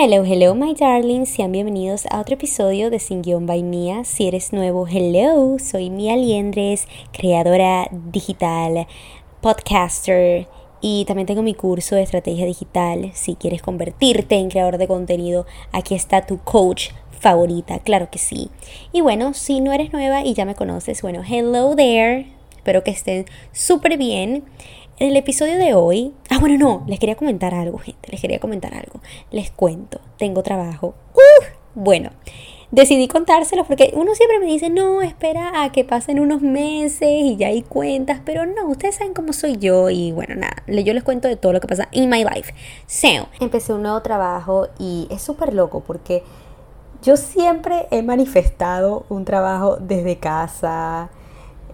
Hello, hello, my darlings. Sean bienvenidos a otro episodio de Sin Guión by Mía. Si eres nuevo, hello. Soy Mía Liendres, creadora digital, podcaster y también tengo mi curso de estrategia digital. Si quieres convertirte en creador de contenido, aquí está tu coach favorita, claro que sí. Y bueno, si no eres nueva y ya me conoces, bueno, hello there. Espero que estén súper bien. En el episodio de hoy, ah bueno, no, les quería comentar algo, gente, les quería comentar algo. Les cuento, tengo trabajo. Uh, bueno, decidí contárselos porque uno siempre me dice, no, espera a que pasen unos meses y ya hay cuentas, pero no, ustedes saben cómo soy yo y bueno, nada, yo les cuento de todo lo que pasa en my life. So, empecé un nuevo trabajo y es súper loco porque yo siempre he manifestado un trabajo desde casa,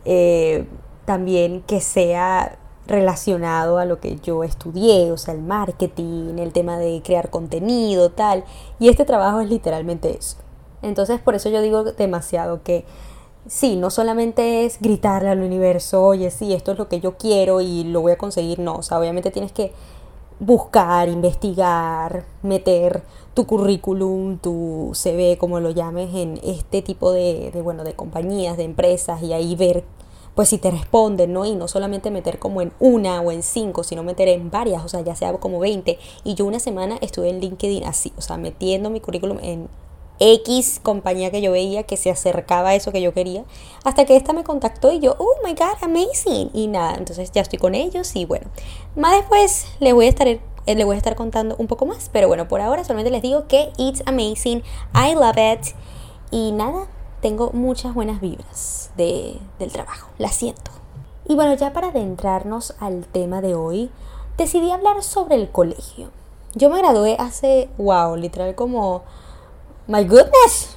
eh, también que sea relacionado a lo que yo estudié, o sea, el marketing, el tema de crear contenido, tal. Y este trabajo es literalmente eso. Entonces, por eso yo digo demasiado que sí, no solamente es gritarle al universo, oye, sí, esto es lo que yo quiero y lo voy a conseguir, no, o sea, obviamente tienes que buscar, investigar, meter tu currículum, tu CV, como lo llames, en este tipo de, de, bueno, de compañías, de empresas y ahí ver pues si te responden, ¿no? Y no solamente meter como en una o en cinco, sino meter en varias, o sea, ya sea como 20. Y yo una semana estuve en LinkedIn así, o sea, metiendo mi currículum en X compañía que yo veía que se acercaba a eso que yo quería, hasta que esta me contactó y yo, oh my god, amazing. Y nada, entonces ya estoy con ellos y bueno, más después les voy a estar eh, les voy a estar contando un poco más, pero bueno, por ahora solamente les digo que it's amazing, I love it y nada, tengo muchas buenas vibras de, del trabajo, la siento. Y bueno, ya para adentrarnos al tema de hoy, decidí hablar sobre el colegio. Yo me gradué hace, wow, literal como, my goodness,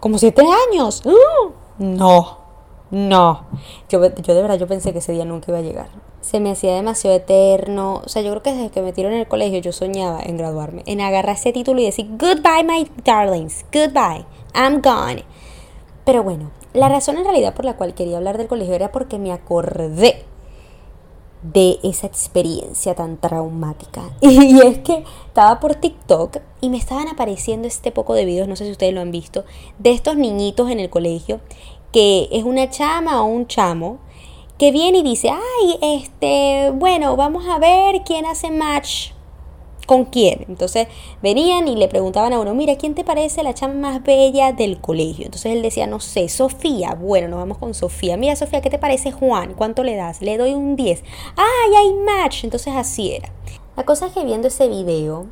como siete años. ¡Uh! no, no. Yo, yo de verdad yo pensé que ese día nunca iba a llegar. Se me hacía demasiado eterno. O sea, yo creo que desde que me metieron en el colegio yo soñaba en graduarme, en agarrar ese título y decir, goodbye my darlings, goodbye, I'm gone. Pero bueno, la razón en realidad por la cual quería hablar del colegio era porque me acordé de esa experiencia tan traumática. Y es que estaba por TikTok y me estaban apareciendo este poco de videos, no sé si ustedes lo han visto, de estos niñitos en el colegio, que es una chama o un chamo, que viene y dice, ay, este, bueno, vamos a ver quién hace match con quién. Entonces venían y le preguntaban a uno, mira, ¿quién te parece la chama más bella del colegio? Entonces él decía, no sé, Sofía. Bueno, nos vamos con Sofía. Mira, Sofía, ¿qué te parece Juan? ¿Cuánto le das? Le doy un 10. ¡Ay, hay match! Entonces así era. La cosa es que viendo ese video,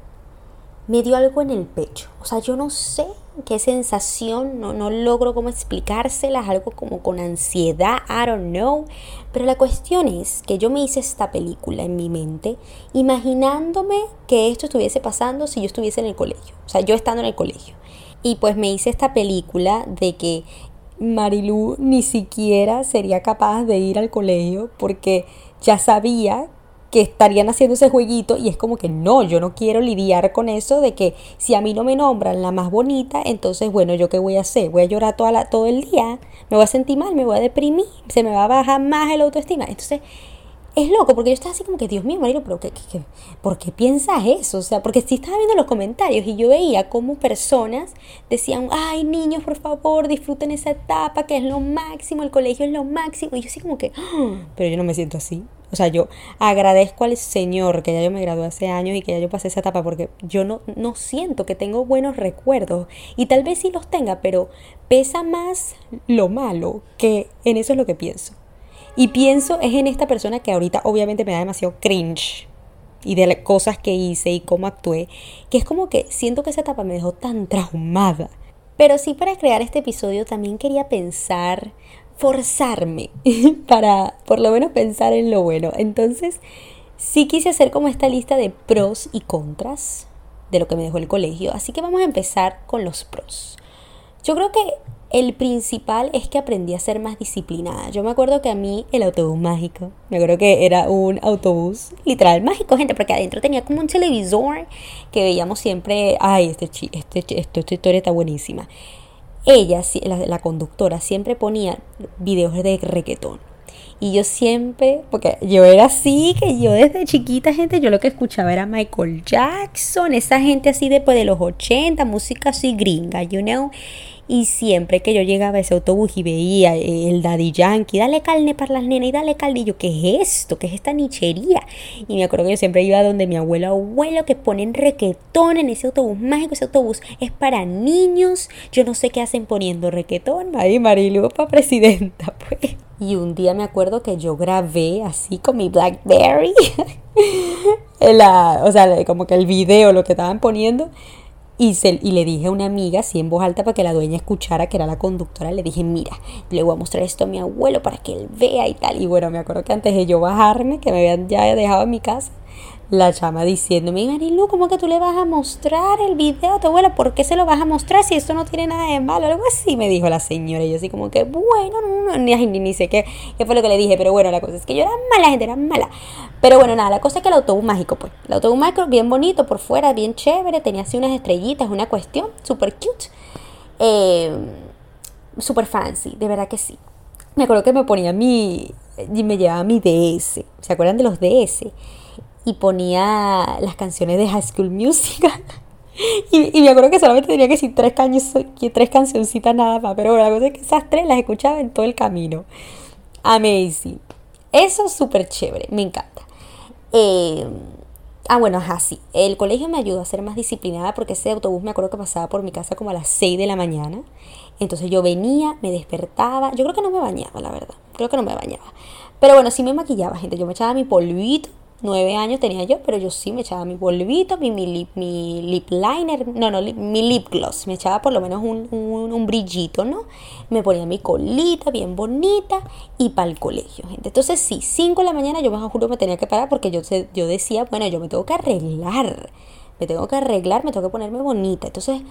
me dio algo en el pecho. O sea, yo no sé qué sensación, no, no logro cómo explicárselas, algo como con ansiedad, I don't know. Pero la cuestión es que yo me hice esta película en mi mente, imaginándome que esto estuviese pasando si yo estuviese en el colegio, o sea, yo estando en el colegio. Y pues me hice esta película de que Marilu ni siquiera sería capaz de ir al colegio porque ya sabía que estarían haciendo ese jueguito y es como que no, yo no quiero lidiar con eso de que si a mí no me nombran la más bonita, entonces bueno, yo qué voy a hacer? Voy a llorar toda la, todo el día, me voy a sentir mal, me voy a deprimir, se me va a bajar más el autoestima. Entonces, es loco, porque yo estaba así como que, Dios mío, Marilo, pero ¿qué, qué, por qué piensas eso? O sea, porque si estaba viendo los comentarios y yo veía como personas decían, ay, niños, por favor, disfruten esa etapa, que es lo máximo, el colegio es lo máximo. Y yo así como que, ah, pero yo no me siento así. O sea, yo agradezco al Señor que ya yo me gradué hace años y que ya yo pasé esa etapa porque yo no, no siento que tengo buenos recuerdos. Y tal vez sí los tenga, pero pesa más lo malo que en eso es lo que pienso. Y pienso es en esta persona que ahorita obviamente me da demasiado cringe y de las cosas que hice y cómo actué, que es como que siento que esa etapa me dejó tan traumada. Pero sí para crear este episodio también quería pensar forzarme para por lo menos pensar en lo bueno. Entonces, sí quise hacer como esta lista de pros y contras de lo que me dejó el colegio. Así que vamos a empezar con los pros. Yo creo que el principal es que aprendí a ser más disciplinada. Yo me acuerdo que a mí el autobús mágico, me acuerdo que era un autobús literal mágico, gente, porque adentro tenía como un televisor que veíamos siempre, ay, este, este, este, esta historia está buenísima ella, la, conductora, siempre ponía videos de reggaetón. Y yo siempre, porque yo era así, que yo desde chiquita, gente, yo lo que escuchaba era Michael Jackson, esa gente así después de los 80, música así gringa, you know. Y siempre que yo llegaba a ese autobús y veía el Daddy Yankee, dale carne para las nenas y dale carne, y yo, ¿qué es esto? ¿Qué es esta nichería? Y me acuerdo que yo siempre iba donde mi abuelo, abuelo, que ponen requetón en ese autobús mágico, ese autobús es para niños, yo no sé qué hacen poniendo requetón, ahí Marilu para presidenta, pues. Y un día me acuerdo que yo grabé así con mi Blackberry, la, o sea, como que el video, lo que estaban poniendo, y, y le dije a una amiga, así en voz alta, para que la dueña escuchara, que era la conductora, le dije, mira, le voy a mostrar esto a mi abuelo para que él vea y tal. Y bueno, me acuerdo que antes de yo bajarme, que me habían ya dejado en mi casa, la chama diciéndome, Marilu, ¿cómo que tú le vas a mostrar el video a tu abuela? ¿Por qué se lo vas a mostrar si esto no tiene nada de malo? Algo así me dijo la señora. Y yo así como que, bueno, no, no, ni, ni, sé qué, qué fue lo que le dije. Pero bueno, la cosa es que yo era mala, gente era mala. Pero bueno, nada, la cosa es que el autobús mágico, pues. El autobús mágico bien bonito por fuera, bien chévere. Tenía así unas estrellitas, una cuestión súper cute. Eh, súper fancy, de verdad que sí. Me acuerdo que me ponía mi... Y me llevaba mi DS. ¿Se acuerdan de los DS? Y ponía las canciones de High School Musical. y, me acuerdo que solamente tenía que decir tres, tres cancioncitas nada más, pero la cosa es que esas tres las escuchaba en todo el camino. Amazing. Eso es súper chévere, me encanta. Eh, ah, bueno, así. El colegio me ayudó a ser más disciplinada porque ese autobús me acuerdo que pasaba por mi casa como a las 6 de la mañana. Entonces yo venía, me despertaba. Yo creo que no me bañaba, la verdad. Creo que no me bañaba. Pero bueno, sí me maquillaba, gente. Yo me echaba mi polvito nueve años tenía yo, pero yo sí me echaba mi polvito, mi, mi, lip, mi lip liner, no, no, mi lip gloss, me echaba por lo menos un, un, brillito, ¿no? Me ponía mi colita bien bonita y para el colegio, gente. Entonces sí, cinco de la mañana yo me juro me tenía que parar porque yo, yo decía, bueno, yo me tengo que arreglar, me tengo que arreglar, me tengo que ponerme bonita. Entonces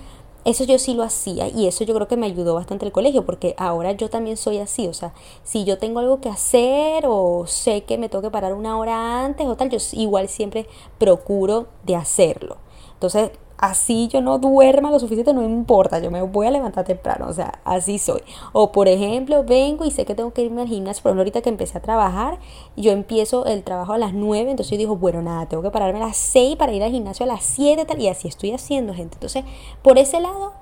eso yo sí lo hacía y eso yo creo que me ayudó bastante el colegio porque ahora yo también soy así, o sea, si yo tengo algo que hacer o sé que me tengo que parar una hora antes o tal, yo igual siempre procuro de hacerlo. Entonces, así yo no duerma lo suficiente, no importa, yo me voy a levantar temprano, o sea, así soy. O por ejemplo, vengo y sé que tengo que irme al gimnasio, por ejemplo, ahorita que empecé a trabajar, yo empiezo el trabajo a las 9, entonces yo digo, bueno, nada, tengo que pararme a las 6 para ir al gimnasio a las 7, tal, y así estoy haciendo, gente. Entonces, por ese lado,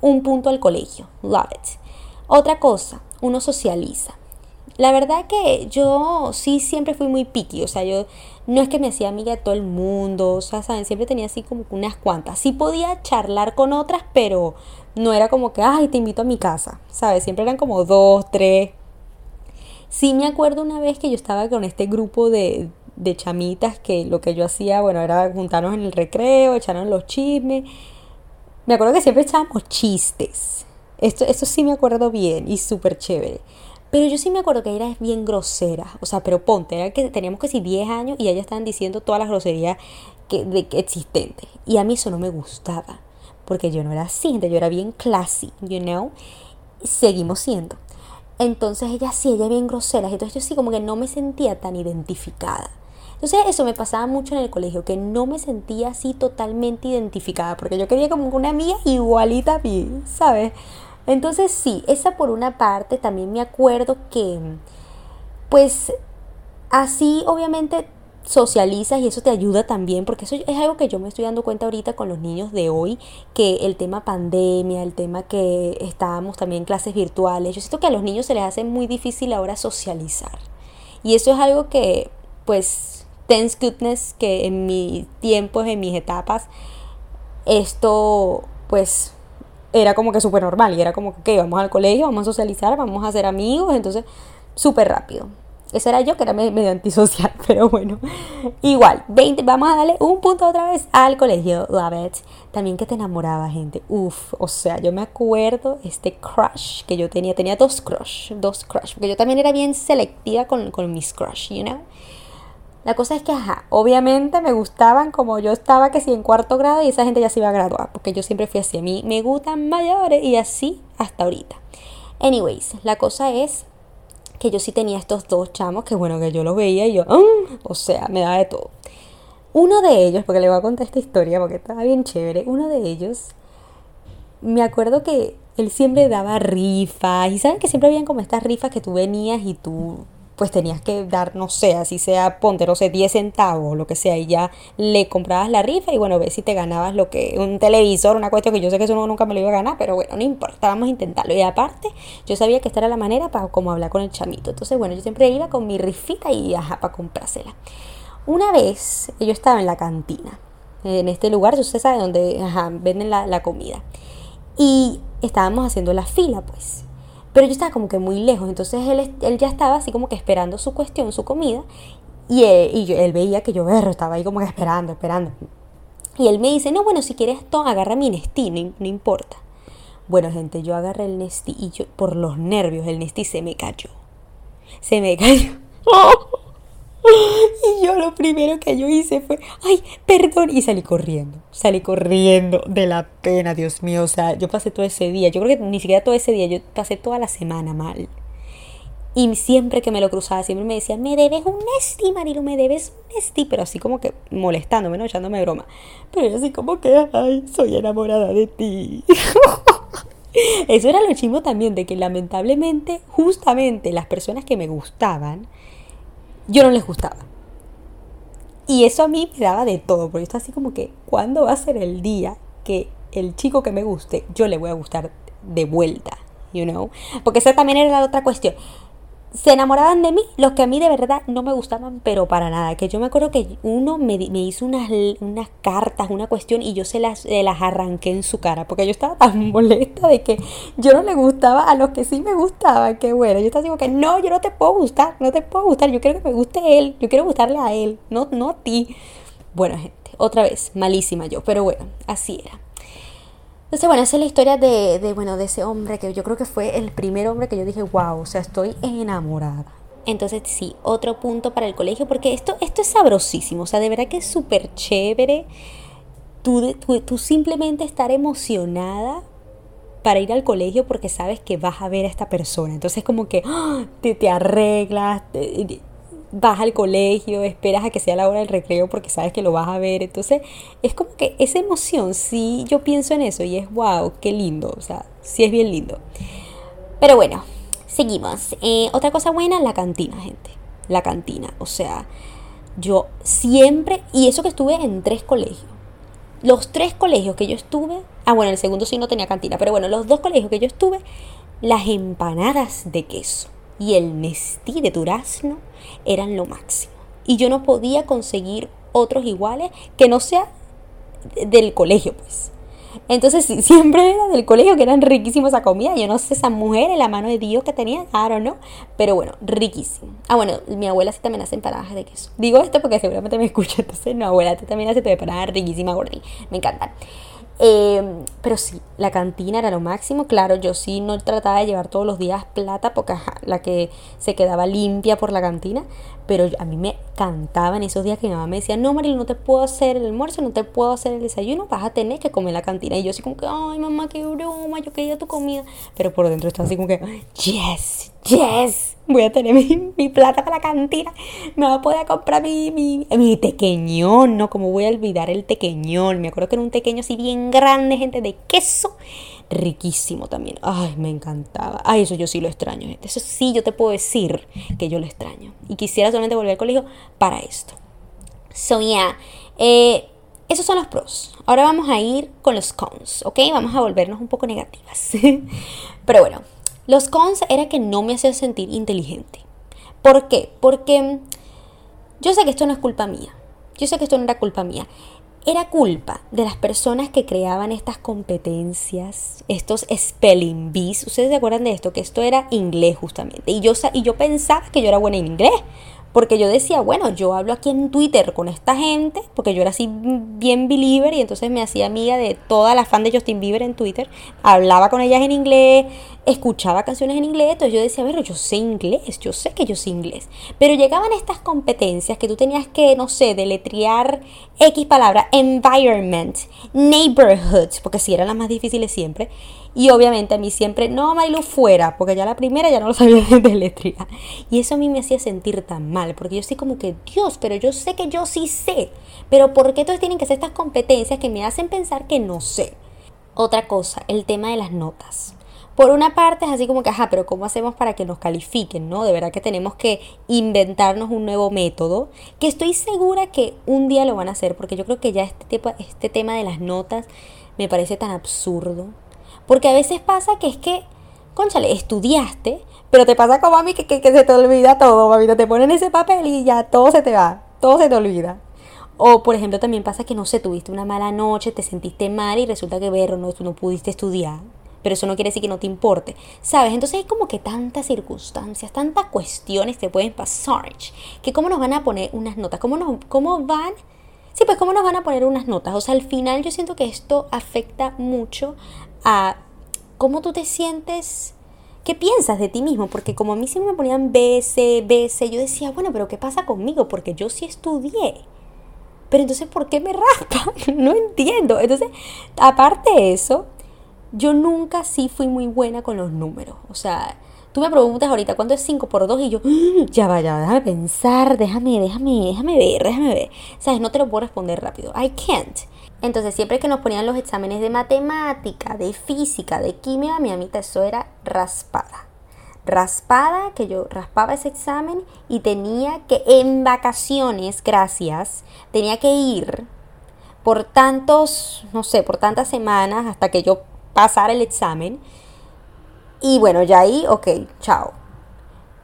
un punto al colegio, love it. Otra cosa, uno socializa. La verdad que yo sí siempre fui muy picky, o sea, yo no es que me hacía amiga de todo el mundo, o sea, saben, siempre tenía así como unas cuantas. Sí podía charlar con otras, pero no era como que, ay, te invito a mi casa, ¿sabes? Siempre eran como dos, tres. Sí me acuerdo una vez que yo estaba con este grupo de, de chamitas que lo que yo hacía, bueno, era juntarnos en el recreo, echarnos los chismes. Me acuerdo que siempre echábamos chistes. Esto, esto sí me acuerdo bien y súper chévere. Pero yo sí me acuerdo que era bien grosera. O sea, pero ponte, era que teníamos casi 10 años y ellas estaban diciendo todas las groserías que, de, existentes. Y a mí eso no me gustaba. Porque yo no era así, yo era bien classy, you know. seguimos siendo. Entonces ella sí, ella bien grosera. Entonces yo sí como que no me sentía tan identificada. Entonces eso me pasaba mucho en el colegio, que no me sentía así totalmente identificada, porque yo quería como una amiga igualita a ¿sabes? Entonces sí, esa por una parte, también me acuerdo que pues así obviamente socializas y eso te ayuda también, porque eso es algo que yo me estoy dando cuenta ahorita con los niños de hoy, que el tema pandemia, el tema que estábamos también en clases virtuales, yo siento que a los niños se les hace muy difícil ahora socializar. Y eso es algo que, pues, tense goodness, que en mis tiempos, en mis etapas, esto, pues, era como que súper normal y era como que, vamos al colegio, vamos a socializar, vamos a hacer amigos, entonces súper rápido. Ese era yo que era medio antisocial, pero bueno. Igual, 20, vamos a darle un punto otra vez al colegio, love it. También que te enamoraba, gente. Uf, o sea, yo me acuerdo este crush que yo tenía. Tenía dos crush, dos crush. Porque yo también era bien selectiva con, con mis crush, you know. La cosa es que, ajá, obviamente me gustaban como yo estaba que si en cuarto grado y esa gente ya se iba a graduar, porque yo siempre fui así, a mí me gustan mayores y así hasta ahorita. Anyways, la cosa es que yo sí tenía estos dos chamos que bueno, que yo los veía y yo, ah", o sea, me daba de todo. Uno de ellos, porque le voy a contar esta historia porque estaba bien chévere, uno de ellos, me acuerdo que él siempre daba rifas y saben que siempre habían como estas rifas que tú venías y tú pues tenías que dar, no sé, así sea, ponte, sé, 10 centavos, lo que sea, y ya le comprabas la rifa y bueno, ves si te ganabas lo que, un televisor, una cuestión que yo sé que eso nunca me lo iba a ganar, pero bueno, no importa, vamos a intentarlo. Y aparte, yo sabía que esta era la manera para como hablar con el chamito. Entonces, bueno, yo siempre iba con mi rifita y ajá, para comprársela. Una vez, yo estaba en la cantina, en este lugar, usted sabe, donde venden la, la comida. Y estábamos haciendo la fila, pues. Pero yo estaba como que muy lejos, entonces él, él ya estaba así como que esperando su cuestión, su comida, y él, y él veía que yo berro, estaba ahí como que esperando, esperando. Y él me dice, no, bueno, si quieres esto, agarra mi Nestí, no, no, importa. Bueno, gente, yo agarré el Nestí y yo, por los nervios, el Nestí se me cayó. Se me cayó. Y yo lo primero que yo hice fue, ay, perdón, y salí corriendo, salí corriendo de la pena, Dios mío, o sea, yo pasé todo ese día, yo creo que ni siquiera todo ese día, yo pasé toda la semana mal. Y siempre que me lo cruzaba, siempre me decía, me debes un Nesti, Marilu, me debes un Nesti, pero así como que molestándome, ¿no? Echándome broma. Pero yo así como que, ay, soy enamorada de ti. Eso era lo chimo también, de que lamentablemente, justamente las personas que me gustaban, yo no les gustaba. Y eso a mí me daba de todo, porque esto así como que, ¿cuándo va a ser el día que el chico que me guste, yo le voy a gustar de vuelta? You know? Porque esa también era la otra cuestión se enamoraban de mí los que a mí de verdad no me gustaban, pero para nada. Que yo me acuerdo que uno me, me hizo unas, unas cartas, una cuestión, y yo se las, las arranqué en su cara, porque yo estaba tan molesta de que yo no le gustaba a los que sí me gustaban. Que bueno, yo estaba así como que no, yo no te puedo gustar, no te puedo gustar, yo quiero que me guste él, yo quiero gustarle a él, no, no a ti. Bueno, gente, otra vez, malísima yo, pero bueno, así era. Entonces, bueno, esa es la historia de, de, bueno, de ese hombre que yo creo que fue el primer hombre que yo dije, wow, o sea, estoy enamorada. Entonces, sí, otro punto para el colegio, porque esto, esto es sabrosísimo, o sea, de verdad que es súper chévere. Tú, tú, tú, simplemente estar emocionada para ir al colegio porque sabes que vas a ver a esta persona. Entonces, como que ¡oh! te, te arreglas, vas al colegio, esperas a que sea la hora del recreo porque sabes que lo vas a ver. Entonces, es como que esa emoción, sí, yo pienso en eso y es wow, qué lindo, o sea, sí es bien lindo. Pero bueno, seguimos. Eh, otra cosa buena, la cantina, gente. La cantina, o sea, yo siempre, y eso que estuve en tres colegios. Los tres colegios que yo estuve, ah bueno, el segundo sí no tenía cantina, pero bueno, los dos colegios que yo estuve, las empanadas de queso y el Nestí de durazno eran lo máximo. Y yo no podía conseguir otros iguales que no sea del colegio, pues. Entonces siempre era del colegio que eran riquísimos esa comida. Yo no sé, esas mujeres, la mano de Dios que tenían, don't know. Pero bueno, riquísimo. Ah, bueno, mi abuela sí también hace empanadas de queso. Digo esto porque seguramente me escucha. Entonces, no, abuela, tú también hace tu empanada riquísima. Me encantan. Eh, pero sí, la cantina era lo máximo. Claro, yo sí no trataba de llevar todos los días plata porque la que se quedaba limpia por la cantina. Pero a mí me cantaba en esos días que mi mamá me decía, no, Maril, no te puedo hacer el almuerzo, no te puedo hacer el desayuno, vas a tener que comer la cantina. Y yo así como que, ay, mamá, qué broma, yo quería tu comida. Pero por dentro estaba así como que, yes, yes, voy a tener mi, plata para la cantina. Me voy a poder comprar mi, mi, tequeñón, ¿no? Como voy a olvidar el tequeñón. Me acuerdo que era un tequeño así bien grande, gente, de queso riquísimo también. Ay, me encantaba. Ay, eso yo sí lo extraño, gente. Eso sí, yo te puedo decir que yo lo extraño. Y quisiera solamente volver al colegio para esto. So, yeah. Eh, esos son los pros. Ahora vamos a ir con los cons, ¿ok? Vamos a volvernos un poco negativas. Pero bueno, los cons era que no me hacía sentir inteligente. ¿Por qué? Porque yo sé que esto no es culpa mía. Yo sé que esto no era culpa mía era culpa de las personas que creaban estas competencias, estos spelling bees. ¿Ustedes se acuerdan de esto? Que esto era inglés justamente. Y yo, y yo pensaba que yo era buena en inglés. Porque yo decía, bueno, yo hablo aquí en Twitter con esta gente, porque yo era así bien believer y entonces me hacía amiga de toda la fan de Justin Bieber en Twitter. Hablaba con ellas en inglés, escuchaba canciones en inglés, entonces yo decía, bueno, yo sé inglés, yo sé que yo sé inglés. Pero llegaban estas competencias que tú tenías que, no sé, deletrear X palabra, environment, neighborhoods, porque sí eran las más difíciles siempre. Y obviamente a mí siempre, no, Marilu, fuera, porque ya la primera ya no lo sabía de letra. Y eso a mí me hacía sentir tan mal, porque yo estoy como que, Dios, pero yo sé que yo sí sé. Pero ¿por qué entonces tienen que hacer estas competencias que me hacen pensar que no sé? Otra cosa, el tema de las notas. por una parte es así como que, ajá, pero ¿cómo hacemos para que nos califiquen, no? De verdad que tenemos que inventarnos un nuevo método, que estoy segura que un día lo van a hacer, porque yo creo que ya este, tipo, este tema de las notas me parece tan absurdo. Porque a veces pasa que es que, conchale, estudiaste, pero te pasa como a mí que, que, se te olvida todo, mamita, te ponen ese papel y ya todo se te va, todo se te olvida. O, por ejemplo, también pasa que no sé, tuviste una mala noche, te sentiste mal y resulta que, ver, no, tú no pudiste estudiar pero eso no quiere decir que no te importe, ¿sabes? Entonces hay como que tantas circunstancias, tantas cuestiones que pueden pasar, que cómo nos van a poner unas notas, cómo, nos, cómo van... Sí, pues cómo nos van a poner unas notas. O sea, al final yo siento que esto afecta mucho a cómo tú te sientes, qué piensas de ti mismo. Porque como a mí siempre me ponían BC, BC, yo decía, bueno, pero ¿qué pasa conmigo? Porque yo sí estudié. Pero entonces, ¿por qué me raspa? no entiendo. Entonces, aparte de eso, yo nunca sí fui muy buena con los números. O sea, tú me preguntas ahorita cuánto es 5 por 2 y yo, mm, ya vaya, déjame pensar, déjame, déjame, déjame ver, déjame ver. Sabes, no te lo puedo responder rápido. I can't. Entonces, siempre que nos ponían los exámenes de matemática, de física, de química, mi amita, eso era raspada. Raspada, que yo raspaba ese examen y tenía que en vacaciones, gracias, tenía que ir por tantos, no sé, por tantas semanas hasta que yo pasar el examen. Y bueno, ya ahí, ok, chao.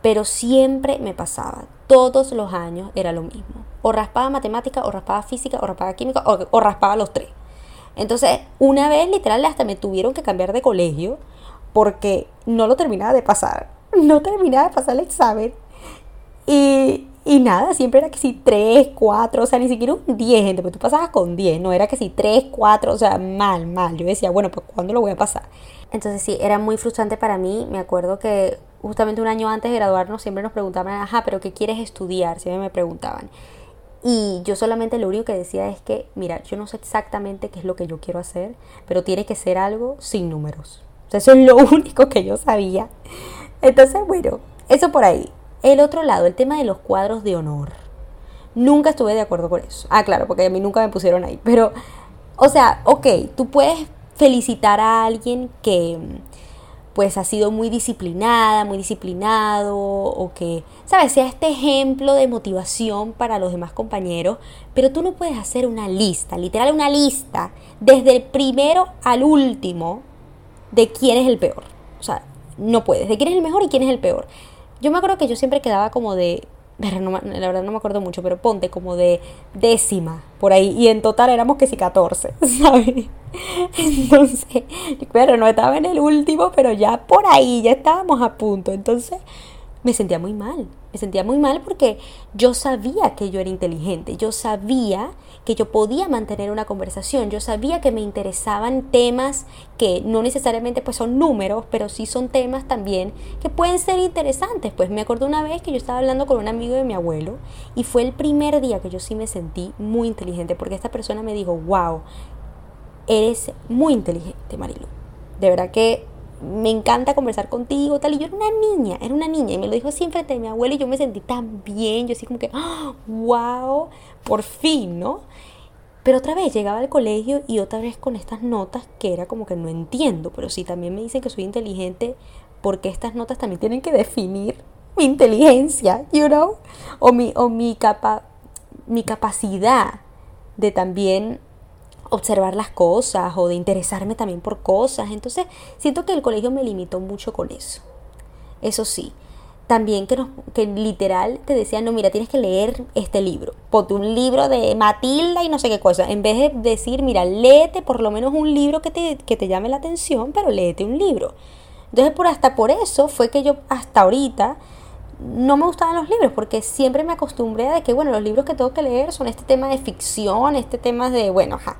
Pero siempre me pasaba, todos los años era lo mismo. O raspaba matemática, o raspaba física, o raspaba química, o, raspaba los tres. Entonces, una vez literal hasta me tuvieron que cambiar de colegio porque no lo terminaba de pasar. No terminaba de pasar el examen. Y, y nada, siempre era que si 3, 4, o sea, ni siquiera un 10, gente, porque tú pasabas con 10, no era que si 3, 4, o sea, mal, mal. Yo decía, bueno, pues ¿cuándo lo voy a pasar? Entonces sí, era muy frustrante para mí. Me acuerdo que justamente un año antes de graduarnos siempre nos preguntaban, ajá, pero ¿qué quieres estudiar? Siempre me preguntaban. Y yo solamente lo único que decía es que, mira, yo no sé exactamente qué es lo que yo quiero hacer, pero tiene que ser algo sin números. O sea, eso es lo único que yo sabía. Entonces, bueno, eso por ahí. El otro lado, el tema de los cuadros de honor. Nunca estuve de acuerdo con eso. Ah, claro, porque a mí nunca me pusieron ahí. Pero, o sea, ok, tú puedes felicitar a alguien que pues ha sido muy disciplinada, muy disciplinado, o que, ¿sabes? Sea este ejemplo de motivación para los demás compañeros, pero tú no puedes hacer una lista, literal una lista, desde el primero al último, de quién es el peor. O sea, no puedes, de quién es el mejor y quién es el peor. Yo me acuerdo que yo siempre quedaba como de, la verdad no me acuerdo mucho, pero ponte como de décima por ahí. Y en total éramos que sí 14, ¿sabes? Entonces, pero no estaba en el último, pero ya por ahí, ya estábamos a punto. Entonces, me sentía muy mal. Me sentía muy mal porque yo sabía que yo era inteligente, yo sabía que yo podía mantener una conversación, yo sabía que me interesaban temas que no necesariamente pues son números, pero sí son temas también que pueden ser interesantes. Pues me acuerdo una vez que yo estaba hablando con un amigo de mi abuelo y fue el primer día que yo sí me sentí muy inteligente porque esta persona me dijo, wow, eres muy inteligente, Marilu. De verdad que me encanta conversar contigo, tal. Y yo era una niña, era una niña. Y me lo dijo siempre de mi abuela y yo me sentí tan bien. Yo así como que, wow, por fin, ¿no? Pero otra vez llegaba al colegio y otra vez con estas notas que era como que no entiendo. Pero si también me dicen que soy inteligente, porque estas notas también tienen que definir mi inteligencia, you know? O mi, o mi, capa, mi capacidad de también observar las cosas o de interesarme también por cosas. Entonces, siento que el colegio me limitó mucho con eso. Eso sí, también que, nos, que literal te decían, no, mira, tienes que leer este libro. Ponte un libro de Matilda y no sé qué cosa. En vez de decir, mira, léete por lo menos un libro que te, que te llame la atención, pero léete un libro. Entonces, por hasta por eso fue que yo hasta ahorita no me gustaban los libros porque siempre me acostumbré a que, bueno, los libros que tengo que leer son este tema de ficción, este tema de, bueno, ajá,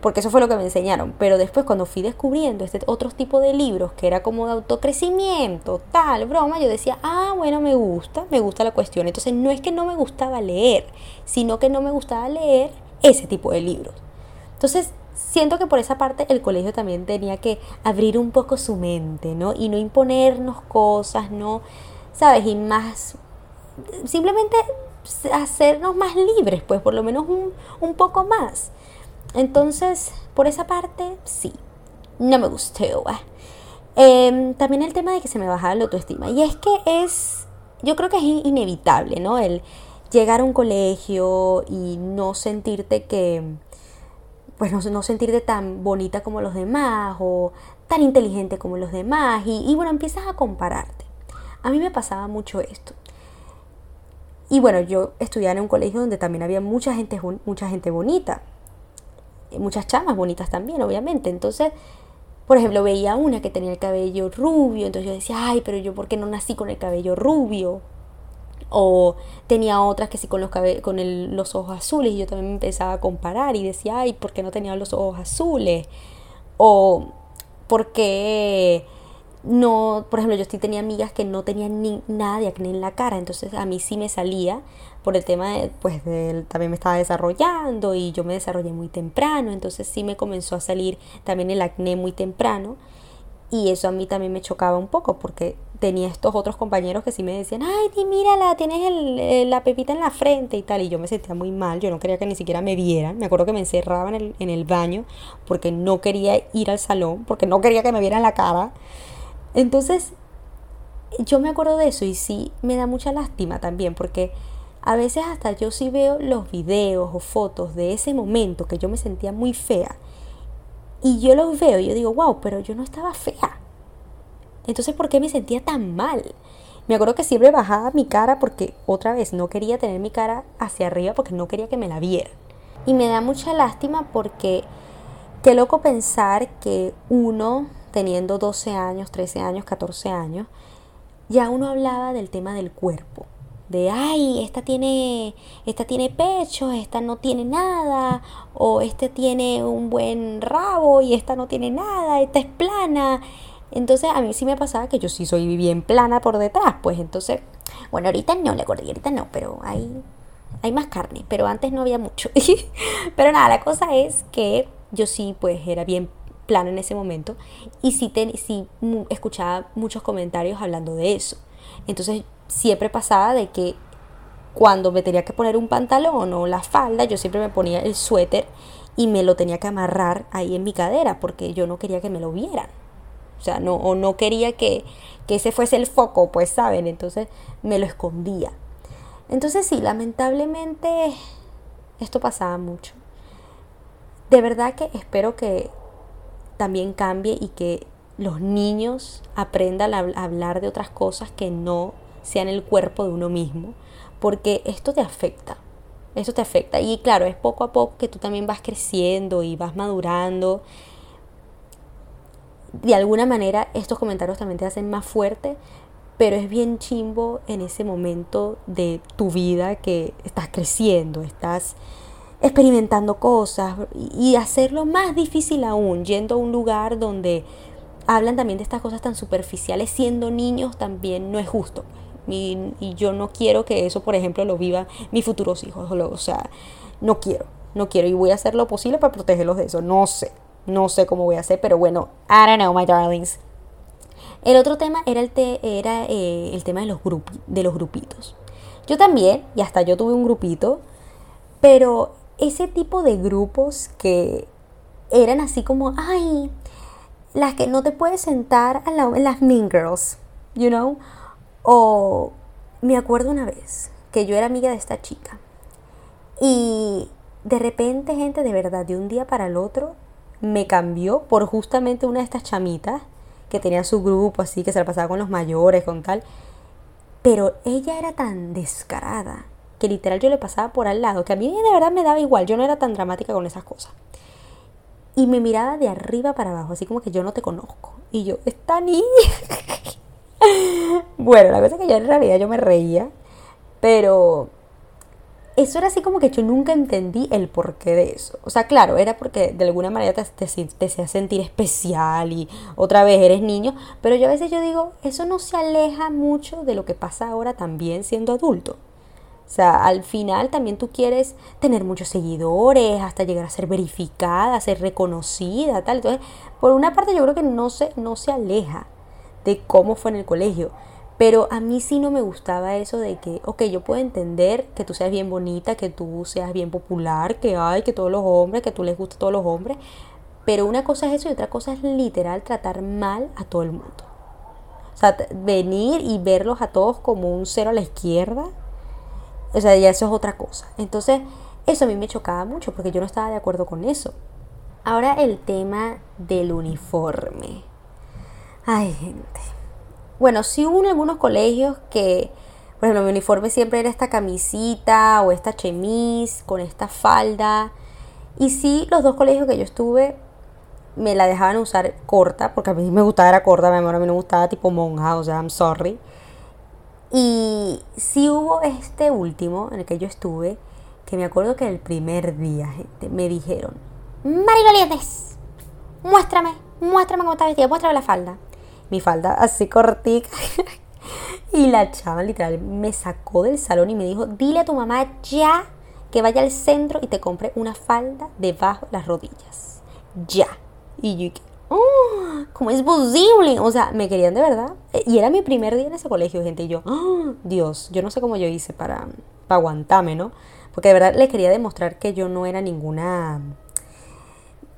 porque eso fue lo que me enseñaron. Pero después cuando fui descubriendo este otro tipo de libros que era como de autocrecimiento, tal, broma, yo decía, ah, bueno, me gusta, me gusta la cuestión. Entonces no es que no me gustaba leer, sino que no me gustaba leer ese tipo de libros. Entonces siento que por esa parte el colegio también tenía que abrir un poco su mente, ¿no? Y no imponernos cosas, no ¿sabes? Y más, simplemente hacernos más libres, pues por lo menos un, un poco más. Entonces, por esa parte, sí, no me gustó. Em, también el tema de que se me bajaba la autoestima. Y es que es, yo creo que es inevitable, ¿no? El llegar a un colegio y no sentirte que, pues no, sentirte tan bonita como los demás o tan inteligente como los demás. Y, y bueno, empiezas a compararte. A mí me pasaba mucho esto. Y bueno, yo estudiaba en un colegio donde también había mucha gente, bonita. Muchas chamas bonitas también, obviamente. Entonces, por ejemplo, veía una que tenía el cabello rubio, entonces yo decía, ay, pero yo por qué no nací con el cabello rubio. O tenía otras que sí con los, con los ojos azules y yo también me empezaba a comparar y decía, ay, ¿por qué no tenía los ojos azules? O por qué no, por ejemplo, yo sí tenía amigas que no tenían ni nada de acné en la cara, entonces a mí sí me salía por el tema de, pues, de, también me estaba desarrollando y yo me desarrollé muy temprano, entonces sí me comenzó a salir también el acné muy temprano y eso a mí también me chocaba un poco porque tenía estos otros compañeros que sí me decían, ay, mírala, tienes el, la pepita en la frente y tal, y yo me sentía muy mal, yo no quería que ni siquiera me vieran, me acuerdo que me encerraba en el, en el baño porque no quería ir al salón, porque no quería que me vieran la cara. Entonces, yo me acuerdo de eso y sí me da mucha lástima también porque a veces hasta yo sí veo los videos o fotos de ese momento que yo me sentía muy fea y yo los veo y yo digo, wow, pero yo no estaba fea. Entonces, ¿por qué me sentía tan mal? Me acuerdo que siempre bajaba mi cara porque otra vez no quería tener mi cara hacia arriba porque no quería que me la vieran. Y me da mucha lástima porque qué loco pensar que uno teniendo 12 años, 13 años, 14 años, ya uno hablaba del tema del cuerpo. De, ay, esta tiene, esta tiene pecho, esta no tiene nada, o este tiene un buen rabo y esta no tiene nada, esta es plana. Entonces a mí sí me pasaba que yo sí soy bien plana por detrás, pues entonces, bueno, ahorita no, la ahorita no, pero hay, hay más carne, pero antes no había mucho. pero nada, la cosa es que yo sí pues era bien plano en ese momento y sí, escuchaba muchos comentarios hablando de eso. Entonces siempre pasaba de que cuando me tenía que poner un pantalón o la falda, yo siempre me ponía el suéter y me lo tenía que amarrar ahí en mi cadera porque yo no quería que me lo vieran. O sea, no, o no quería que, que ese fuese el foco, pues saben, entonces me lo escondía. Entonces sí, lamentablemente esto pasaba mucho. De verdad que espero que también cambie y que los niños aprendan a hablar de otras cosas que no sean el cuerpo de uno mismo, porque esto te afecta, esto te afecta. Y claro, es poco a poco que tú también vas creciendo y vas madurando. De alguna manera estos comentarios también te hacen más fuerte, pero es bien chimbo en ese momento de tu vida que estás creciendo, estás experimentando cosas y hacerlo más difícil aún, yendo a un lugar donde hablan también de estas cosas tan superficiales, siendo niños también no es justo. Y, yo no quiero que eso, por ejemplo, lo vivan mis futuros hijos. O sea, no quiero, no quiero. Y voy a hacer lo posible para protegerlos de eso. No sé, no sé cómo voy a hacer, pero bueno, I don't know, my darlings. El otro tema era el, era, eh, el tema de los, de los grupitos. Yo también, y hasta yo tuve un grupito, pero ese tipo de grupos que eran así como, ay, las que no te puedes sentar a la, las Mean Girls, you know? O me acuerdo una vez que yo era amiga de esta chica y de repente, gente, de verdad, de un día para el otro, me cambió por justamente una de estas chamitas que tenía su grupo así, que se la pasaba con los mayores, con tal. Pero ella era tan descarada que literal yo le pasaba por al lado, que a mí de verdad me daba igual, yo no era tan dramática con esas cosas. Y me miraba de arriba para abajo, así como que yo no te conozco. Y yo, esta niña. bueno, la cosa es que yo en realidad yo me reía, pero eso era así como que yo nunca entendí el porqué de eso. O sea, claro, era porque de alguna manera te, te, te sentir especial y otra vez eres niño, pero yo a veces yo digo, eso no se aleja mucho de lo que pasa ahora también siendo adulto. O sea, al final también tú quieres tener muchos seguidores, hasta llegar a ser verificada, ser reconocida, tal. Entonces, por una parte yo creo que no se, no se aleja de cómo fue en el colegio. Pero a mí sí no me gustaba eso de que, ok, yo puedo entender que tú seas bien bonita, que tú seas bien popular, que hay, que todos los hombres, que tú les gusta a todos los hombres. Pero una cosa es eso y otra cosa es literal tratar mal a todo el mundo. O sea, venir y verlos a todos como un cero a la izquierda, o sea, ya eso es otra cosa. Entonces, eso a mí me chocaba mucho porque yo no estaba de acuerdo con eso. Ahora el tema del uniforme. Ay, gente. Bueno, sí hubo en algunos colegios que, por ejemplo, mi uniforme siempre era esta camisita o esta chemise con esta falda. Y sí, los dos colegios que yo estuve me la dejaban usar corta, porque a mí me gustaba era corta, mi amor, a mí me gustaba tipo monja, o sea, I'm sorry. Y sí hubo este último en el que yo estuve, que me acuerdo que el primer día, gente, me dijeron, Marilo muéstrame, muéstrame cómo está vestida, muéstrame la falda. Mi falda así cortica. y la chava literal me sacó del salón y me dijo, dile a tu mamá ya que vaya al centro y te compre una falda debajo de las rodillas. Ya. Y yo oh, ¿cómo es posible? O sea, me querían de verdad. Y era mi primer día en ese colegio, gente. Y yo, oh, Dios, yo no sé cómo yo hice para, para aguantarme, ¿no? Porque de verdad les quería demostrar que yo no era ninguna.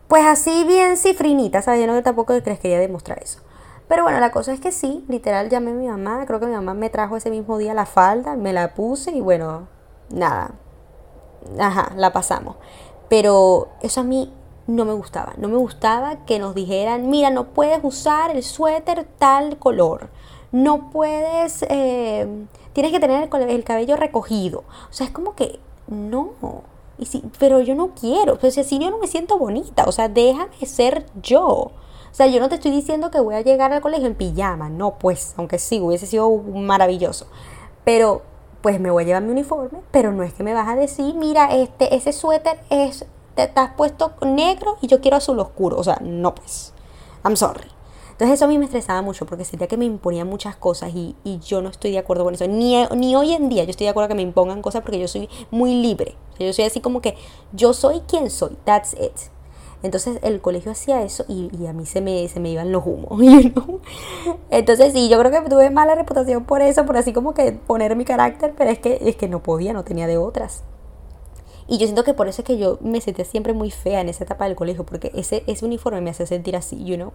Pues así bien cifrinita, ¿sabes? Yo no tampoco les quería demostrar eso. Pero bueno, la cosa es que sí, literal llamé a mi mamá. Creo que mi mamá me trajo ese mismo día la falda, me la puse y bueno, nada. Ajá, la pasamos. Pero eso a mí no me gustaba. No me gustaba que nos dijeran, mira, no puedes usar el suéter tal color. No puedes, eh, tienes que tener el, cabello recogido. O sea, es como que, no. Y si, pero yo no quiero. Pues si yo no me siento bonita. O sea, déjame ser yo. O sea, yo no te estoy diciendo que voy a llegar al colegio en pijama. No, pues, aunque sí, hubiese sido maravilloso. Pero, pues me voy a llevar mi uniforme. Pero no es que me vas a decir, mira, este, ese suéter es te, puesto negro y yo quiero azul oscuro. O sea, no pues. I'm sorry. Entonces eso a mí me estresaba mucho porque sentía que me imponían muchas cosas y, yo no estoy de acuerdo con eso. Ni, ni, hoy en día yo estoy de acuerdo que me impongan cosas porque yo soy muy libre. Yo soy así como que yo soy quien soy. That's it. Entonces el colegio hacía eso y, a mí se me, se me iban los humos. Entonces sí, yo creo que tuve mala reputación por eso, por así como que poner mi carácter, pero es que, es que no podía, no tenía de otras. Y yo siento que por eso es que yo me sentía siempre muy fea en esa etapa del colegio, porque ese, ese uniforme me hace sentir así, you know.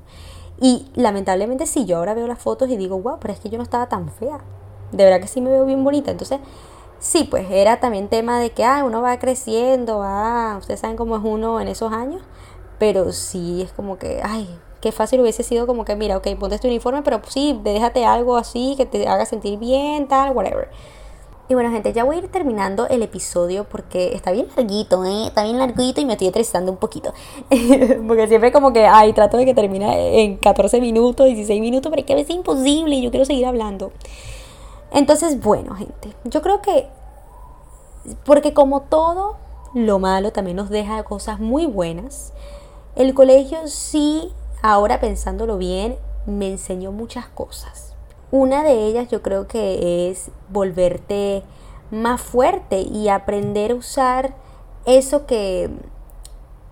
Y lamentablemente sí, yo ahora veo las fotos y digo, wow, pero es que yo no estaba tan fea. De verdad que sí me veo bien bonita. Entonces, sí, pues era también tema de que, ah, uno va creciendo, ah, ustedes saben cómo es uno en esos años. Pero sí, es como que, ay, qué fácil hubiese sido como que, mira, ok, ponte este uniforme, pero sí, déjate algo así que te haga sentir bien, tal, whatever. Y bueno, gente, ya voy a ir terminando el episodio porque está bien larguito, ¿eh? Está bien larguito y me estoy estresando un poquito. porque siempre como que, ay, trato de que termine en 14 minutos, 16 minutos, pero es que a veces es imposible y yo quiero seguir hablando. Entonces, bueno, gente, yo creo que, porque como todo lo malo también nos deja cosas muy buenas, el colegio sí, ahora pensándolo bien, me enseñó muchas cosas una de ellas yo creo que es volverte más fuerte y aprender a usar eso que,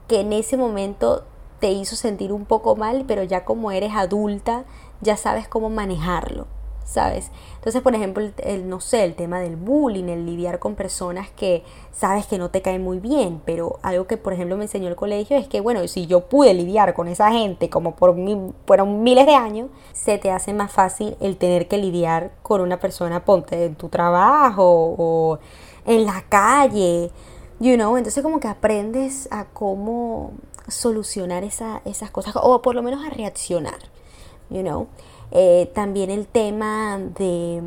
que en ese momento te hizo sentir un poco mal, pero ya como eres adulta, ya sabes cómo manejarlo. ¿Sabes? Entonces, por ejemplo, el, no sé, el tema del bullying, el lidiar con personas que sabes que no te caen muy bien, pero algo que, por ejemplo, me enseñó el colegio es que, bueno, si yo pude lidiar con esa gente como por fueron miles de años, se te hace más fácil el tener que lidiar con una persona, ponte en tu trabajo o en la calle, you know, entonces como que aprendes a cómo solucionar esa, esas cosas o por lo menos a reaccionar, you know. Eh, también el tema de,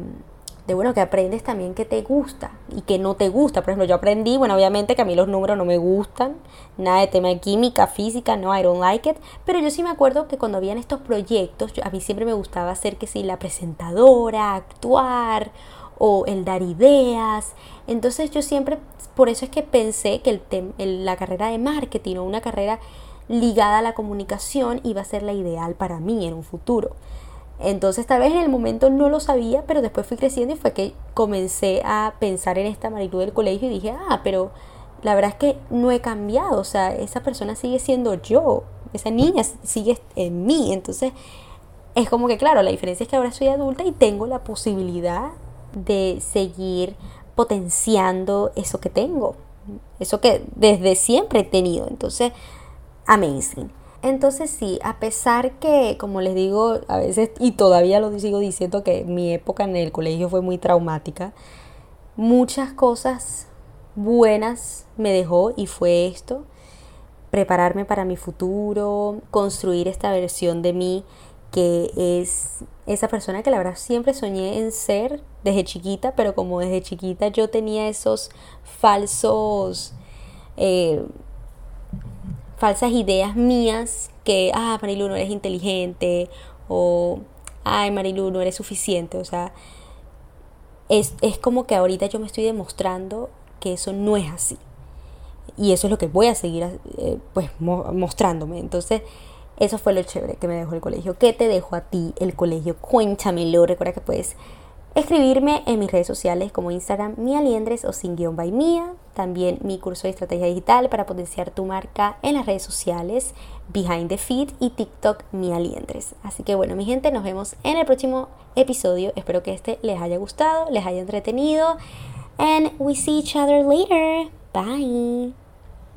bueno, que aprendes también que te gusta y que no te gusta. Por ejemplo, yo aprendí, bueno, obviamente que a mí los números no me gustan, nada de tema de química, física, no, I don't like it. Pero yo sí me acuerdo que cuando habían estos proyectos, a mí siempre me gustaba hacer que sí, la presentadora, actuar o el dar ideas. Entonces yo siempre, por eso es que pensé que el la carrera de marketing o una carrera ligada a la comunicación iba a ser la ideal para mí en un futuro. Entonces tal vez en el momento no lo sabía, pero después fui creciendo y fue que comencé a pensar en esta maritud del colegio y dije, ah, pero la verdad es que no he cambiado, o sea, esa persona sigue siendo yo, esa niña sigue en mí, entonces es como que claro, la diferencia es que ahora soy adulta y tengo la posibilidad de seguir potenciando eso que tengo, eso que desde siempre he tenido, entonces, amazing. Entonces sí, a pesar que, como les digo, a veces, y todavía lo sigo diciendo, que mi época en el colegio fue muy traumática, muchas cosas buenas me dejó y fue esto, prepararme para mi futuro, construir esta versión de mí que es esa persona que la verdad siempre soñé en ser desde chiquita, pero como desde chiquita yo tenía esos falsos... Eh, falsas ideas mías que, ah, Marilu, no eres inteligente o, ay, Marilu, no eres suficiente. O sea, es, como que ahorita yo me estoy demostrando que eso no es así. Y eso es lo que voy a seguir eh, pues mostrándome. Entonces, eso fue lo chévere que me dejó el colegio. ¿Qué te dejó a ti el colegio? Cuéntamelo. Recuerda que puedes escribirme en mis redes sociales como Instagram Mia Liendres o sin guion by Mia. También mi curso de estrategia digital para potenciar tu marca en las redes sociales Behind the Feed y TikTok Mia Liendres. Así que bueno, mi gente, nos vemos en el próximo episodio. Espero que este les haya gustado, les haya entretenido. And we see each other later. Bye.